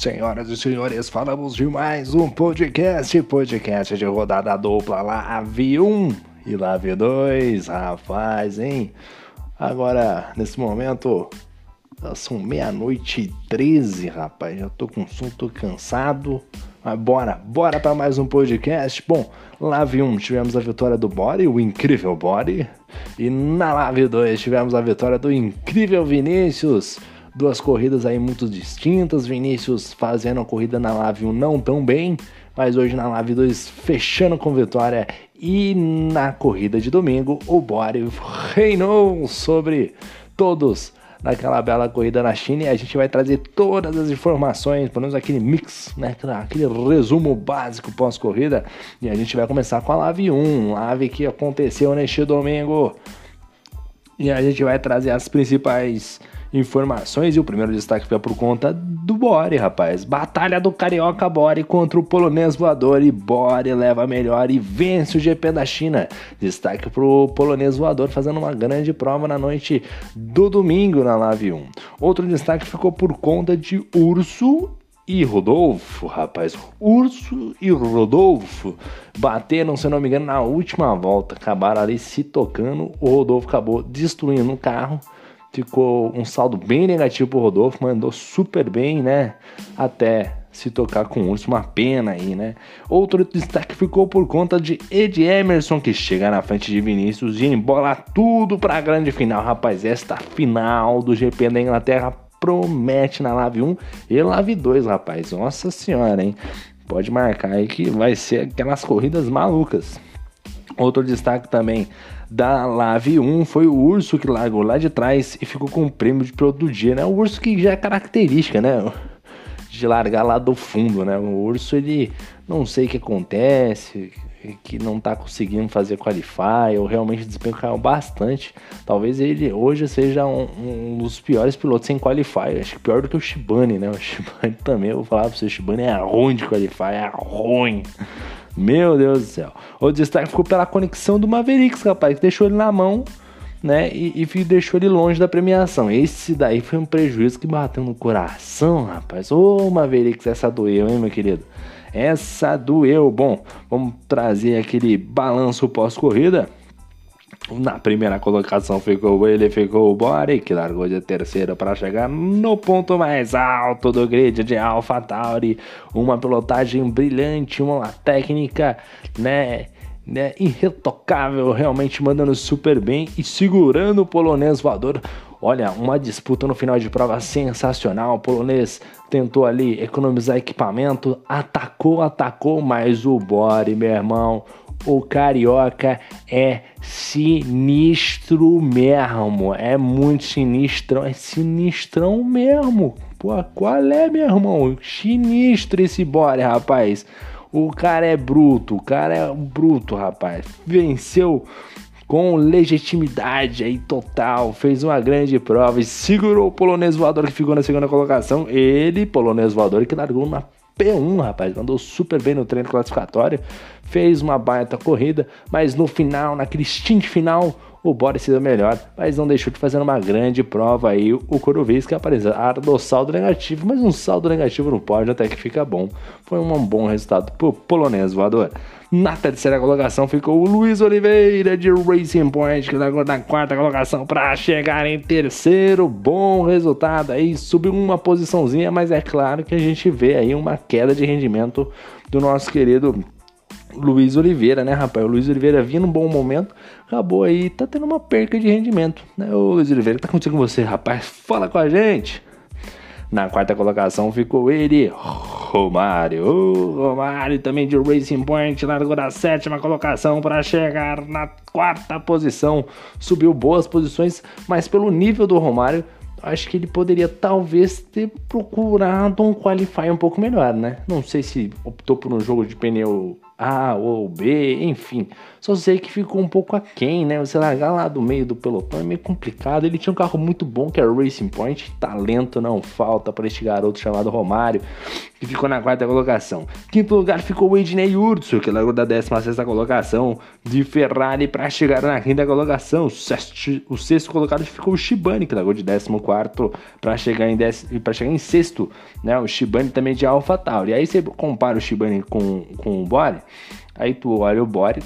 Senhoras e senhores, falamos de mais um podcast, podcast de rodada dupla Lave 1 e Lave 2, rapaz, hein? Agora, nesse momento, são meia-noite e 13, rapaz, já tô com sono, tô cansado, mas bora, bora para mais um podcast. Bom, Lave 1 tivemos a vitória do Body, o incrível Body, e na Lave 2 tivemos a vitória do incrível Vinícius, duas corridas aí muito distintas. Vinícius fazendo a corrida na Lave 1 não tão bem, mas hoje na Lave 2 fechando com vitória. E na corrida de domingo, o Bore reinou sobre todos naquela bela corrida na China e a gente vai trazer todas as informações, pelo menos aquele mix, né, aquele resumo básico pós-corrida e a gente vai começar com a Lave 1, Lave que aconteceu neste domingo e a gente vai trazer as principais informações e o primeiro destaque foi por conta do Bore, rapaz. Batalha do Carioca Bore contra o polonês voador e Bore leva melhor e vence o GP da China. Destaque pro polonês voador fazendo uma grande prova na noite do domingo na Lave 1. Outro destaque ficou por conta de Urso e Rodolfo, rapaz. Urso e Rodolfo bateram, se não me engano, na última volta. Acabaram ali se tocando. O Rodolfo acabou destruindo o carro ficou um saldo bem negativo pro Rodolfo, mandou super bem, né? Até se tocar com o urso, uma pena aí, né? Outro destaque ficou por conta de Ed Emerson, que chega na frente de Vinícius e embola tudo pra grande final. Rapaz, esta final do GP da Inglaterra promete na Lave 1 e Lave 2, rapaz. Nossa senhora, hein? Pode marcar aí que vai ser aquelas corridas malucas. Outro destaque também da Lave 1 foi o urso que largou lá de trás e ficou com o prêmio de piloto do dia, né? O urso que já é característica, né? De largar lá do fundo, né? O urso, ele não sei o que acontece, que não tá conseguindo fazer qualify, ou realmente o bastante. Talvez ele hoje seja um, um, dos piores pilotos sem qualify. Acho que pior do que o Shibane, né? O Shibane também, eu vou falar pra você, o Shibane é ruim de qualify, é ruim. Meu Deus do céu. O destaque ficou pela conexão do Mavericks, rapaz, que deixou ele na mão, né? E, e deixou ele longe da premiação. Esse daí foi um prejuízo que bateu no coração, rapaz. Ô, Mavericks, essa doeu, hein, meu querido? Essa doeu. Bom, vamos trazer aquele balanço pós-corrida. Na primeira colocação ficou ele, ficou o Bore, que largou de terceiro para chegar no ponto mais alto do grid de AlphaTauri. Uma pilotagem brilhante, uma técnica, né? Né, irretocável, realmente mandando super bem e segurando o polonês voador. Olha, uma disputa no final de prova sensacional. O polonês tentou ali economizar equipamento, atacou, atacou, mas o Bore, meu irmão, o carioca é sinistro mesmo. É muito sinistrão. É sinistrão mesmo. Pô, qual é, meu irmão? Sinistro esse bore, rapaz. O cara é bruto. O cara é bruto, rapaz. Venceu com legitimidade aí total, fez uma grande prova e segurou o polonês voador que ficou na segunda colocação. Ele, polonês voador, que largou na P1, rapaz, mandou super bem no treino classificatório, fez uma baita corrida, mas no final, naquele stint final, o Boris se deu melhor, mas não deixou de fazer uma grande prova aí o Kurovic, apesar do saldo negativo, mas um saldo negativo no pódio até que fica bom. Foi um bom resultado pro polonês voador. Na terceira colocação ficou o Luiz Oliveira de Racing Point, que largou na quarta colocação para chegar em terceiro. Bom resultado aí, subiu uma posiçãozinha, mas é claro que a gente vê aí uma queda de rendimento do nosso querido Luiz Oliveira, né, rapaz? O Luiz Oliveira vinha num bom momento, acabou aí, tá tendo uma perca de rendimento, né? Ô Luiz Oliveira, o que tá acontecendo com você, rapaz? Fala com a gente! Na quarta colocação ficou ele, Romário. O Romário também de Racing Point largou da sétima colocação para chegar na quarta posição. Subiu boas posições, mas pelo nível do Romário, acho que ele poderia talvez ter procurado um qualify um pouco melhor, né? Não sei se optou por um jogo de pneu A ou B, enfim. Só sei que ficou um pouco aquém, né? Você largar lá do meio do pelotão é meio complicado. Ele tinha um carro muito bom que é o Racing Point. Talento não falta para este garoto chamado Romário, que ficou na quarta colocação. Quinto lugar ficou o Ednei Urso, que largou da 16 colocação de Ferrari para chegar na quinta colocação. O sexto, o sexto colocado ficou o Shibane, que largou de 14 para chegar em chegar em sexto, né? O Shibane também de AlphaTauri. Aí você compara o Shibane com, com o Bore, aí tu olha o Bore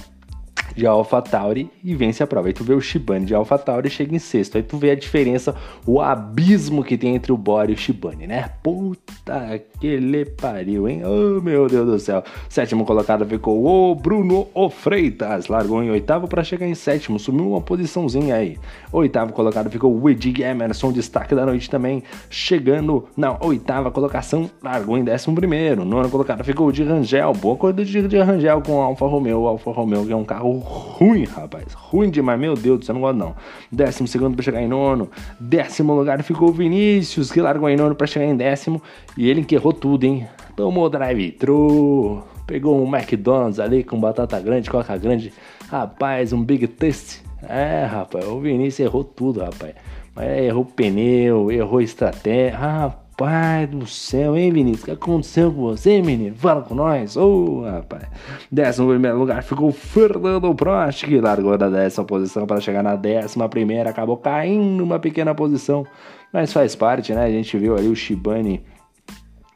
de AlphaTauri e vence a prova. Aí tu vê o Shibane de AlphaTauri e chega em sexto. Aí tu vê a diferença, o abismo que tem entre o Bora e o Shibane, né? Puta que ele pariu, hein? Oh, meu Deus do céu. Sétimo colocado ficou o Bruno O Freitas. Largou em oitavo para chegar em sétimo. Sumiu uma posiçãozinha aí. Oitavo colocado ficou o Edig Emerson, destaque da noite também. Chegando na oitava colocação, largou em décimo primeiro. Nono colocado ficou o de Rangel. Boa corrida de Rangel com o Alfa Romeo. O Alfa Romeo que é um carro ruim, rapaz. Ruim demais, meu Deus do céu, não gosto não. Décimo segundo para chegar em nono. Décimo lugar ficou o Vinícius, que largou em nono para chegar em décimo. E ele enquerrou tudo, hein? Tomou drive-thru, pegou um McDonald's ali com batata grande, coca grande. Rapaz, um Big Taste. É, rapaz, o Vinícius errou tudo, rapaz. Mas errou pneu, errou estratégia. Rapaz Pai do céu, hein, Vinícius? O que aconteceu com você, menino? Fala com nós. Ô, oh, rapaz. Décimo primeiro lugar ficou Fernando Prost, que largou da décima posição para chegar na décima primeira. Acabou caindo uma pequena posição, mas faz parte, né? A gente viu ali o Shibane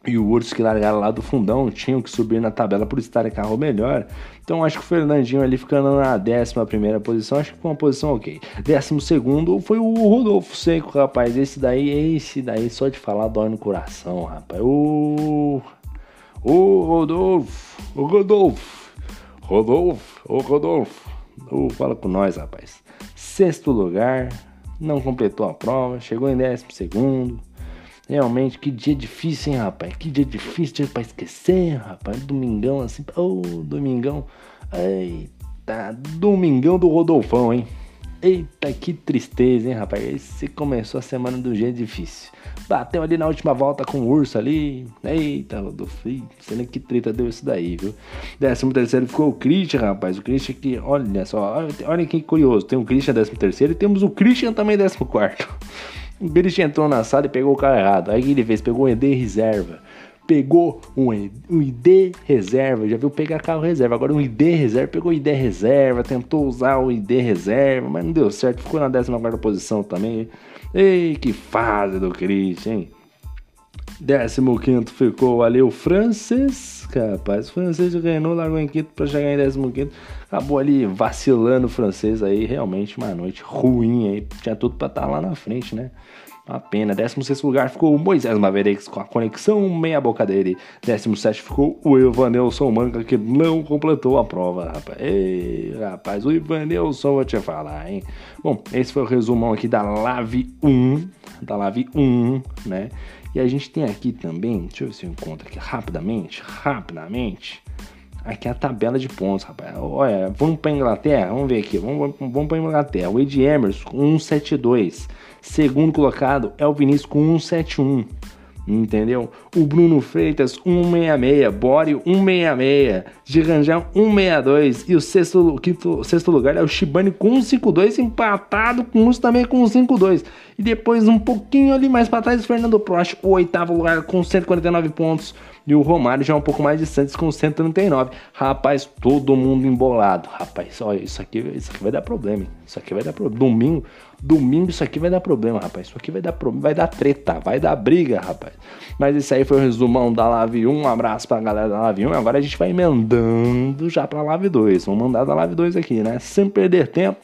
e o Urso que largaram lá do fundão tinham que subir na tabela por estar em carro melhor. Então acho que o Fernandinho ali ficando na 11 posição, acho que foi uma posição ok. 12 foi o Rodolfo Seco, rapaz. Esse daí, esse daí, só de falar dói no coração, rapaz. O. O Rodolfo, o Rodolfo, Rodolfo, o Rodolfo. Fala com nós, rapaz. Sexto lugar, não completou a prova, chegou em décimo segundo Realmente, que dia difícil, hein, rapaz? Que dia difícil, dia pra esquecer, rapaz. Domingão assim, ô, oh, domingão. Eita, domingão do Rodolfão, hein? Eita, que tristeza, hein, rapaz? Esse começou a semana do jeito difícil. Bateu ali na última volta com o urso ali. Eita, Rodolfo, sei nem que treta deu isso daí, viu? Décimo terceiro ficou o Christian, rapaz. O Christian que, olha só, olha que curioso. Tem o Christian décimo terceiro e temos o Christian também décimo quarto. O Christian entrou na sala e pegou o carro errado. Aí o que ele fez? Pegou um ED reserva. Pegou um, um ID reserva, já viu pegar carro reserva. Agora um ID reserva, pegou ID reserva, tentou usar o ID reserva, mas não deu certo. Ficou na 14 posição também. Ei, que fase do Christian, hein? 15 ficou ali o francês, rapaz. O francês ganhou, largou em quinto para chegar em 15. Acabou ali vacilando o francês aí. Realmente uma noite ruim aí. Tinha tudo para estar tá lá na frente, né? Uma pena. 16 lugar ficou o Moisés Mavericks com a conexão meia boca dele. 17 ficou o Ivanilson Manga que não completou a prova, rapaz. Ei, rapaz, o Ivanilson vou te falar, hein? Bom, esse foi o resumão aqui da Lave 1. Da Lave 1, né? E a gente tem aqui também, deixa eu ver se eu encontro aqui rapidamente, rapidamente. Aqui é a tabela de pontos, rapaz. Olha, vamos para Inglaterra, vamos ver aqui, vamos, vamos para Inglaterra. Ed Emerson com 172. Segundo colocado é o Vinícius com 171 entendeu? O Bruno Freitas 166, Bore 166, Girangel 162 e o sexto, quinto, sexto lugar é o Shibane com 152 empatado com uns também com 152. E depois um pouquinho ali mais para trás o Fernando Prost, o oitavo lugar com 149 pontos. E o Romário já é um pouco mais distante com 139. Rapaz, todo mundo embolado. Rapaz, olha, isso aqui, isso aqui vai dar problema. Hein? Isso aqui vai dar problema. Domingo, domingo isso aqui vai dar problema, rapaz. Isso aqui vai dar problema, vai dar treta, vai dar briga, rapaz. Mas isso aí foi o resumão da Live 1. Um abraço pra galera da Live 1. Agora a gente vai emendando já pra Live 2. Vamos mandar da Live 2 aqui, né? Sem perder tempo.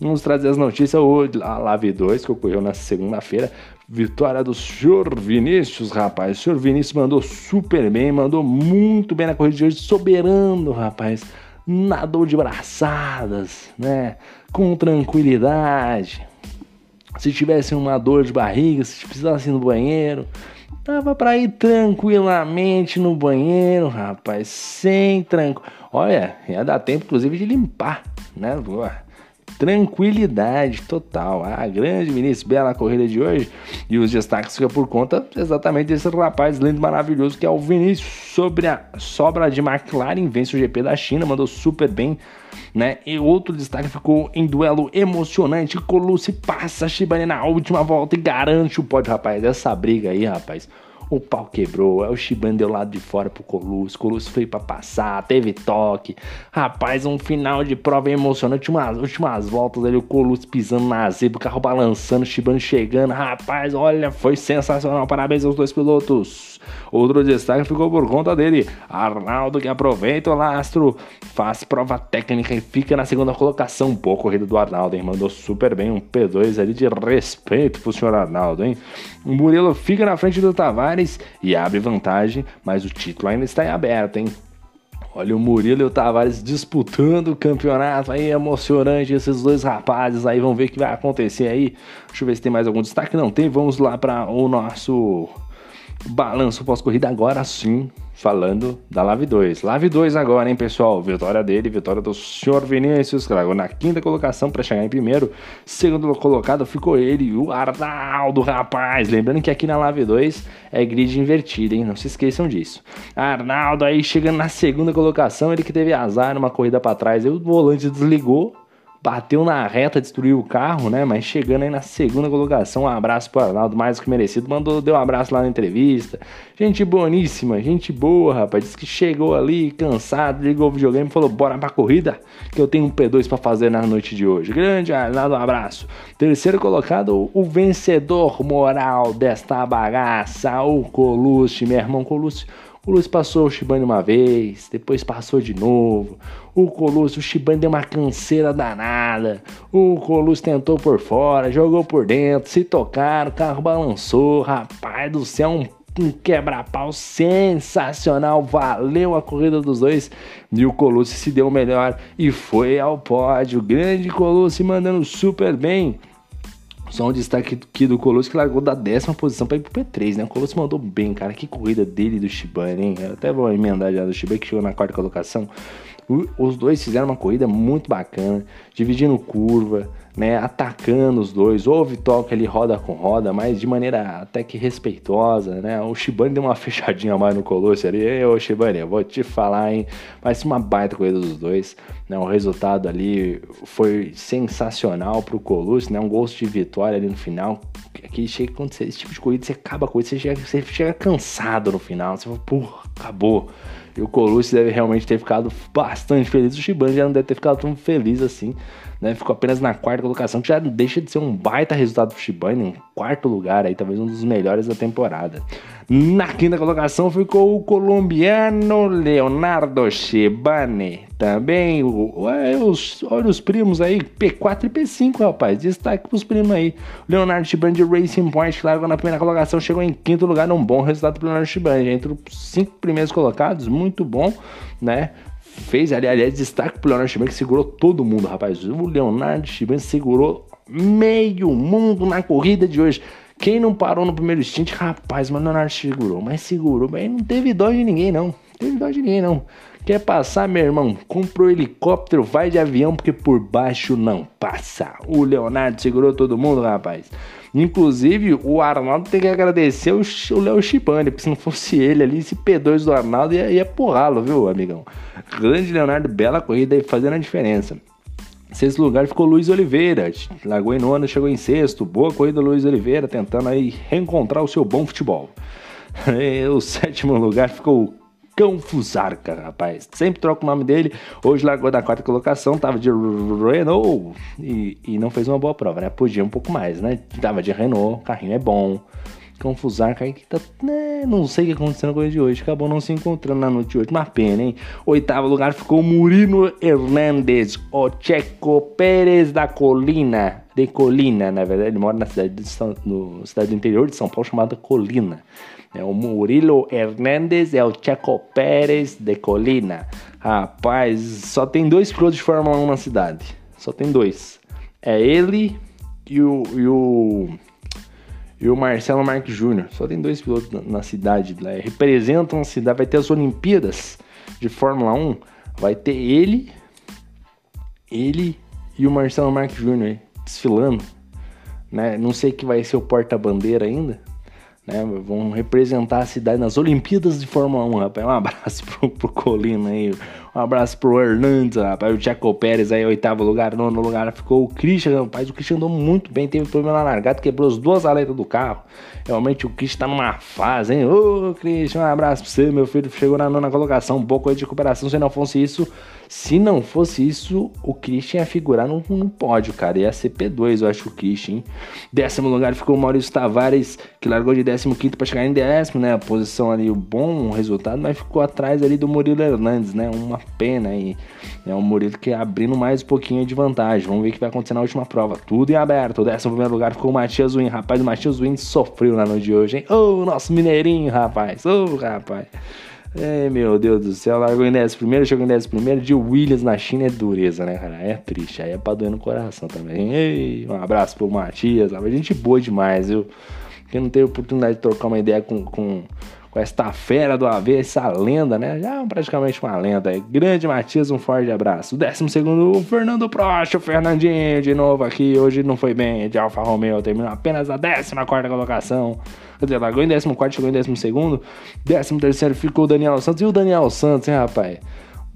Vamos trazer as notícias hoje, a Live 2, que ocorreu na segunda-feira. Vitória do senhor Vinícius, rapaz. O senhor Vinícius mandou super bem, mandou muito bem na corrida de hoje, soberano, rapaz. Nadou de braçadas, né? Com tranquilidade. Se tivesse uma dor de barriga, se precisasse ir no banheiro, dava para ir tranquilamente no banheiro, rapaz, sem tranco. Olha, ia dar tempo inclusive de limpar, né? Tranquilidade total. A grande Vinícius, bela corrida de hoje. E os destaques ficam por conta exatamente desse rapaz lindo, maravilhoso que é o Vinícius. Sobre a sobra de McLaren, vence o GP da China, mandou super bem. Né? E outro destaque ficou em duelo emocionante. Colucci passa Shibane na última volta e garante o pódio, rapaz. Essa briga aí, rapaz o pau quebrou, é o Shiban deu lado de fora pro Colusso, Colusso foi para passar, teve toque. Rapaz, um final de prova emocionante, umas últimas voltas ali, o Colusso pisando na zebra, o carro balançando, o Shiban chegando. Rapaz, olha, foi sensacional, parabéns aos dois pilotos. Outro destaque ficou por conta dele, Arnaldo que aproveita o lastro, faz prova técnica e fica na segunda colocação. Boa corrida do Arnaldo, hein? Mandou super bem, um P2 ali de respeito pro senhor Arnaldo, hein? O Murilo fica na frente do Tavares e abre vantagem, mas o título ainda está em aberto, hein? Olha o Murilo e o Tavares disputando o campeonato aí, emocionante. Esses dois rapazes aí, vamos ver o que vai acontecer aí. Deixa eu ver se tem mais algum destaque. Não tem, vamos lá para o nosso balanço pós-corrida agora sim falando da Lave 2. Lave 2 agora, hein, pessoal? Vitória dele, vitória do senhor Vinícius, que largou na quinta colocação para chegar em primeiro. Segundo colocado ficou ele, o Arnaldo, rapaz. Lembrando que aqui na Lave 2 é grid invertida, hein? Não se esqueçam disso. Arnaldo aí chegando na segunda colocação, ele que teve azar numa corrida para trás, o volante desligou bateu na reta, destruiu o carro, né? Mas chegando aí na segunda colocação, um abraço pro Arnaldo, mais do que merecido. Mandou, deu um abraço lá na entrevista. Gente boníssima, gente boa, rapaz. Disse que chegou ali cansado, ligou o videogame e falou: bora pra corrida, que eu tenho um P2 para fazer na noite de hoje. Grande Arnaldo, um abraço. Terceiro colocado, o vencedor moral desta bagaça, o Colucci, meu irmão Colucci o Luiz passou o Shibane uma vez, depois passou de novo. O Colucci, o Shibane deu uma canseira danada. O Colucci tentou por fora, jogou por dentro, se tocaram, o carro balançou. Rapaz do céu, um um quebra-pau sensacional, valeu a corrida dos dois e o Colucci se deu melhor e foi ao pódio. Grande Colucci mandando super bem. Só um destaque aqui do Colosso que largou da décima posição para ir pro P3, né? O Colosso mandou bem, cara. Que corrida dele do Shibane, hein? Eu até vou emendar já do Shibane que chegou na quarta colocação. Os dois fizeram uma corrida muito bacana, dividindo curva, né, atacando os dois. Houve toque ali roda com roda, mas de maneira até que respeitosa, né? O Shibane deu uma fechadinha mais no Colosso ali. Ei, ô Shibane, eu vou te falar, hein? Mas uma baita corrida dos dois, né? O resultado ali foi sensacional pro Colosso, né? Um gosto de vitória ali no final. Aqui chega quando você, esse tipo de corrida, você acaba a corrida, você chega, você chega cansado no final. Você fala, porra, acabou. E o Colucci deve realmente ter ficado bastante feliz. O Shibane já não deve ter ficado tão feliz assim. Né? Ficou apenas na quarta colocação, que já deixa de ser um baita resultado pro Shibane, quarto lugar aí, talvez um dos melhores da temporada. Na quinta colocação ficou o colombiano Leonardo Shibane. Também, olha os, olha os primos aí, P4 e P5, rapaz. Destaque pros primos aí. Leonardo Shibane de Racing Point, que largou na primeira colocação, chegou em quinto lugar, um bom resultado pro Leonardo Shibane. Entre os cinco primeiros colocados, muito bom, né? Fez, aliás, destaque pro Leonardo Shibane, que segurou todo mundo, rapaz. O Leonardo Shibane segurou meio mundo na corrida de hoje. Quem não parou no primeiro stint, rapaz, mas o Leonardo segurou, mas segurou, mas não teve dó de ninguém, não. Não teve dó de ninguém, não. Quer passar, meu irmão? Compra o helicóptero, vai de avião, porque por baixo não passa. O Leonardo segurou todo mundo, rapaz. Inclusive, o Arnaldo tem que agradecer o, Léo Chipane, porque se não fosse ele ali, esse P2 do Arnaldo ia, ia porrá-lo, viu, amigão? Grande Leonardo, bela corrida aí fazendo a diferença. Sexto lugar ficou Luiz Oliveira, largou em nono, chegou em sexto. Boa corrida Luiz Oliveira, tentando aí reencontrar o seu bom futebol. E o sétimo lugar ficou o Cão Fusarca, rapaz. Sempre troca o nome dele. Hoje largou da quarta colocação, tava de Renault e, e não fez uma boa prova, né? Podia um pouco mais, né? Tava de Renault, carrinho é bom. Confusar, cara, que tá. Né, não sei o que aconteceu com ele de hoje. Acabou não se encontrando na noite de hoje. Uma pena, hein? Oitavo lugar ficou Murino Hernandes, o Checo Pérez da Colina. De Colina, na verdade, ele mora na cidade, de São, no, cidade do interior de São Paulo chamada Colina. É o Murilo Hernandes é o Checo Pérez de Colina. Rapaz, só tem dois pilotos de Fórmula 1 na cidade. Só tem dois. É ele e o, e o e o Marcelo Marques Júnior. Só tem dois pilotos na, na cidade. Representam a cidade. Vai ter as Olimpíadas de Fórmula 1. Vai ter ele, ele e o Marcelo Marques Júnior desfilando, né? Não sei que vai ser o porta-bandeira ainda, né? Vão representar a cidade nas Olimpíadas de Fórmula 1, rapaz. Um abraço pro, pro Colina aí, um abraço pro Hernandes, rapaz. O Checo Pérez aí, oitavo lugar, nono lugar ficou o Christian, rapaz. O Christian andou muito bem, teve problema na largada, quebrou as duas aletas do carro. Realmente o Christian tá numa fase, hein? Ô, Christian, um abraço pra você, meu filho. Chegou na nona colocação, um pouco aí de recuperação. Se não fosse isso, se não fosse isso, o Christian ia figurar no, no pódio, cara. Ia ser P2, eu acho, o Christian, hein? Décimo lugar ficou o Maurício Tavares, que largou de décimo quinto pra chegar em décimo, né? A posição ali, o bom resultado, mas ficou atrás ali do Murilo Hernandes, né? Uma pena aí. É um Murilo que abrindo mais um pouquinho de vantagem. Vamos ver o que vai acontecer na última prova. Tudo em aberto. Décimo primeiro lugar ficou o Matias Win. Rapaz, o Matias Win sofreu na noite de hoje, hein? Ô, oh, nosso mineirinho, rapaz. Ô, oh, rapaz. É, meu Deus do céu, largou em 10 primeiro, chegou em 10 primeiro, de Williams na China é dureza, né, cara? É triste, aí é pra doer no coração também. Ei, um abraço pro Matias, a gente boa demais, viu? Quem não teve oportunidade de trocar uma ideia com, com, com esta fera do AV, essa lenda, né? Já é praticamente uma lenda. Grande Matias, um forte abraço. Décimo segundo, o Fernando Prost, o Fernandinho de novo aqui. Hoje não foi bem de Alfa Romeo, terminou apenas a décima quarta colocação. Quer dizer, largou em décimo quarto, chegou em décimo segundo. Décimo terceiro ficou o Daniel Santos. E o Daniel Santos, hein, rapaz?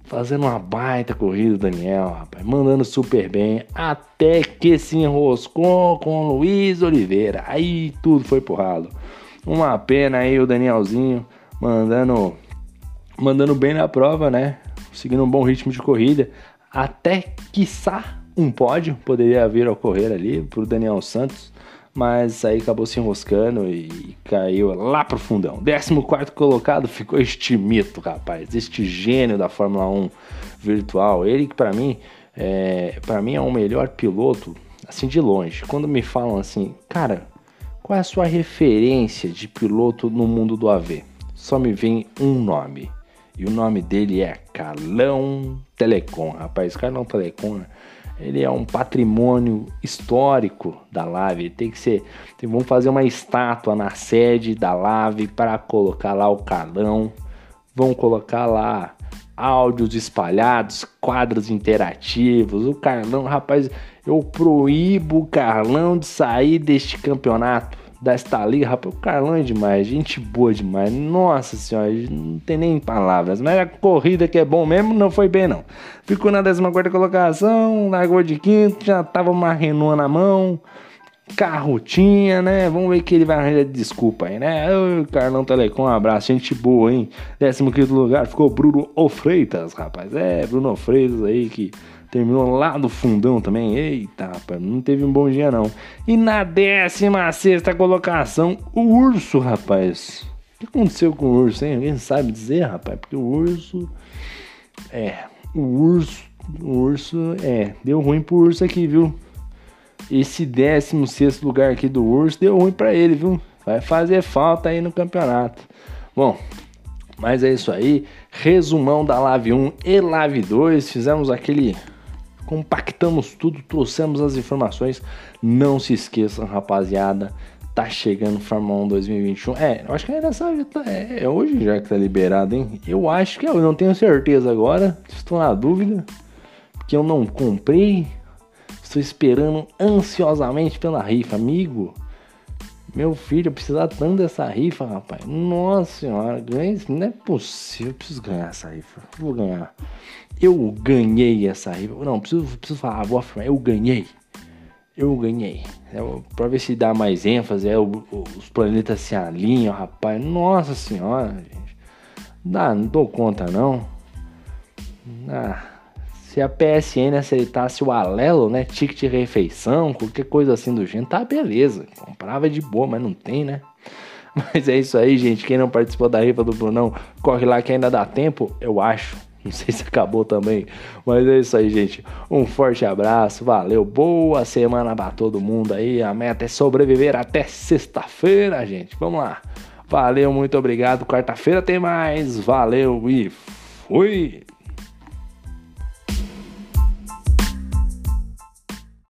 Fazendo uma baita corrida, Daniel, rapaz. Mandando super bem. Até que se enroscou com o Luiz Oliveira. Aí tudo foi pro ralo. Uma pena aí o Danielzinho mandando mandando bem na prova, né? Seguindo um bom ritmo de corrida. Até quiçá um pódio poderia vir a ocorrer ali pro Daniel Santos. Mas aí acabou se enroscando e caiu lá pro fundão. 14 colocado ficou este mito, rapaz. Este gênio da Fórmula 1 virtual. Ele que para mim é, para mim é o melhor piloto, assim de longe. Quando me falam assim, cara, qual é a sua referência de piloto no mundo do AV? Só me vem um nome. E o nome dele é Carlão Telecom. Rapaz, Carlão Telecom, ele é um patrimônio histórico da Lave. Tem que ser. Vamos fazer uma estátua na sede da Lave para colocar lá o Carlão. Vão colocar lá áudios espalhados, quadros interativos. O Carlão, rapaz, eu proíbo o Carlão de sair deste campeonato, desta liga. Rapaz, o Carlão é demais, gente boa demais. Nossa senhora, não tem nem palavras. Mas a corrida que é bom mesmo não foi bem, não. Ficou na 14 colocação, largou de quinto, já tava uma Renault na mão. Carro tinha, né? Vamos ver que ele vai arranjar desculpa aí, né? Ô, Carlão Telecom, um abraço, gente boa, hein? 15 lugar ficou Bruno Ofreitas, rapaz. É, Bruno Ofreitas aí que Terminou lá no fundão também. Eita, rapaz, não teve um bom dia não. E na 16 colocação, o urso, rapaz. O que aconteceu com o urso, hein? Alguém sabe dizer, rapaz? Porque o urso. É, o urso. O urso. É, deu ruim pro urso aqui, viu? Esse 16 lugar aqui do urso deu ruim para ele, viu? Vai fazer falta aí no campeonato. Bom, mas é isso aí. Resumão da Live 1 e Live 2. Fizemos aquele compactamos tudo, trouxemos as informações. Não se esqueçam, rapaziada. Tá chegando Fórmula 1 2021. É, eu acho que é nessa. É, é hoje já que tá liberado, hein? Eu acho que é, eu não tenho certeza agora. Estou na dúvida. Porque eu não comprei. Estou esperando ansiosamente pela rifa, amigo. Meu filho, eu preciso tanto dessa rifa, rapaz. Nossa senhora, ganhei, não é possível. Eu preciso ganhar essa rifa. Vou ganhar. Eu ganhei essa rifa. Não, preciso, preciso falar, vou afirmar. Eu ganhei. Eu ganhei. É, pra ver se dá mais ênfase, é, os planetas se alinham, rapaz. Nossa senhora, gente. Não, não dou conta, não. Ah. Se a PSN aceitasse o Alelo, né? Ticket de refeição, qualquer coisa assim do gênero, tá beleza. Comprava de boa, mas não tem, né? Mas é isso aí, gente. Quem não participou da rifa do Brunão, corre lá que ainda dá tempo, eu acho. Não sei se acabou também. Mas é isso aí, gente. Um forte abraço, valeu. Boa semana pra todo mundo aí. A meta é sobreviver até sexta-feira, gente. Vamos lá. Valeu, muito obrigado. Quarta-feira tem mais. Valeu e fui.